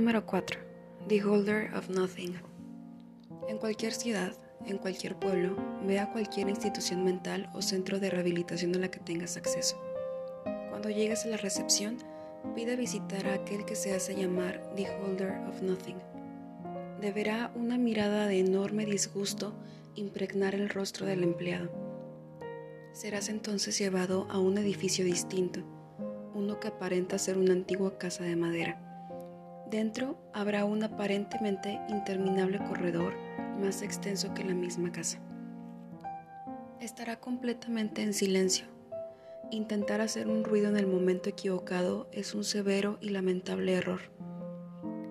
número 4. The Holder of Nothing. En cualquier ciudad, en cualquier pueblo, ve a cualquier institución mental o centro de rehabilitación a la que tengas acceso. Cuando llegues a la recepción, pide visitar a aquel que se hace llamar The Holder of Nothing. Deberá una mirada de enorme disgusto impregnar el rostro del empleado. Serás entonces llevado a un edificio distinto, uno que aparenta ser una antigua casa de madera. Dentro habrá un aparentemente interminable corredor más extenso que la misma casa. Estará completamente en silencio. Intentar hacer un ruido en el momento equivocado es un severo y lamentable error.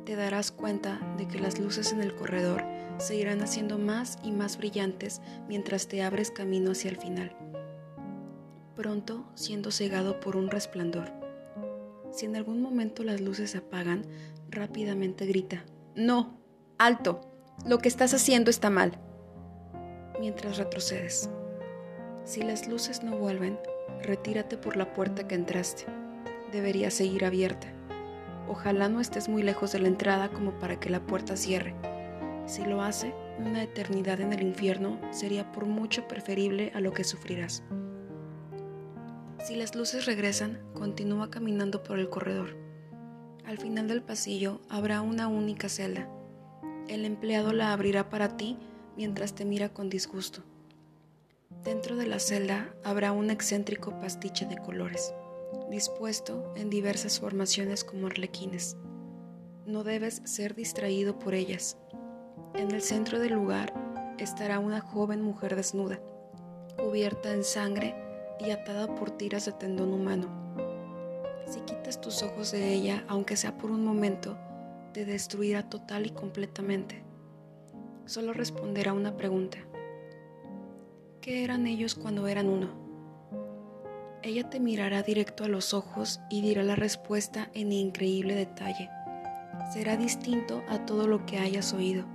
Te darás cuenta de que las luces en el corredor se irán haciendo más y más brillantes mientras te abres camino hacia el final, pronto siendo cegado por un resplandor. Si en algún momento las luces se apagan, rápidamente grita, No, alto, lo que estás haciendo está mal. Mientras retrocedes. Si las luces no vuelven, retírate por la puerta que entraste. Debería seguir abierta. Ojalá no estés muy lejos de la entrada como para que la puerta cierre. Si lo hace, una eternidad en el infierno sería por mucho preferible a lo que sufrirás. Si las luces regresan, continúa caminando por el corredor. Al final del pasillo habrá una única celda. El empleado la abrirá para ti mientras te mira con disgusto. Dentro de la celda habrá un excéntrico pastiche de colores, dispuesto en diversas formaciones como arlequines. No debes ser distraído por ellas. En el centro del lugar estará una joven mujer desnuda, cubierta en sangre y atada por tiras de tendón humano. Si quitas tus ojos de ella, aunque sea por un momento, te destruirá total y completamente. Solo responderá una pregunta. ¿Qué eran ellos cuando eran uno? Ella te mirará directo a los ojos y dirá la respuesta en increíble detalle. Será distinto a todo lo que hayas oído.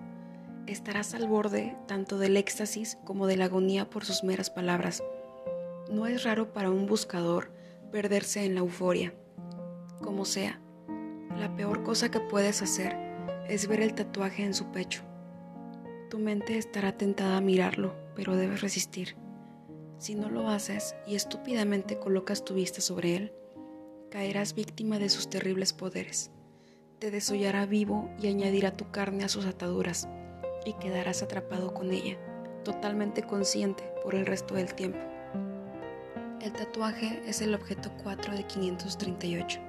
Estarás al borde tanto del éxtasis como de la agonía por sus meras palabras. No es raro para un buscador perderse en la euforia. Como sea, la peor cosa que puedes hacer es ver el tatuaje en su pecho. Tu mente estará tentada a mirarlo, pero debes resistir. Si no lo haces y estúpidamente colocas tu vista sobre él, caerás víctima de sus terribles poderes. Te desollará vivo y añadirá tu carne a sus ataduras, y quedarás atrapado con ella, totalmente consciente por el resto del tiempo. El tatuaje es el objeto 4 de 538.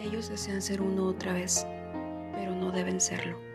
Ellos desean ser uno otra vez, pero no deben serlo.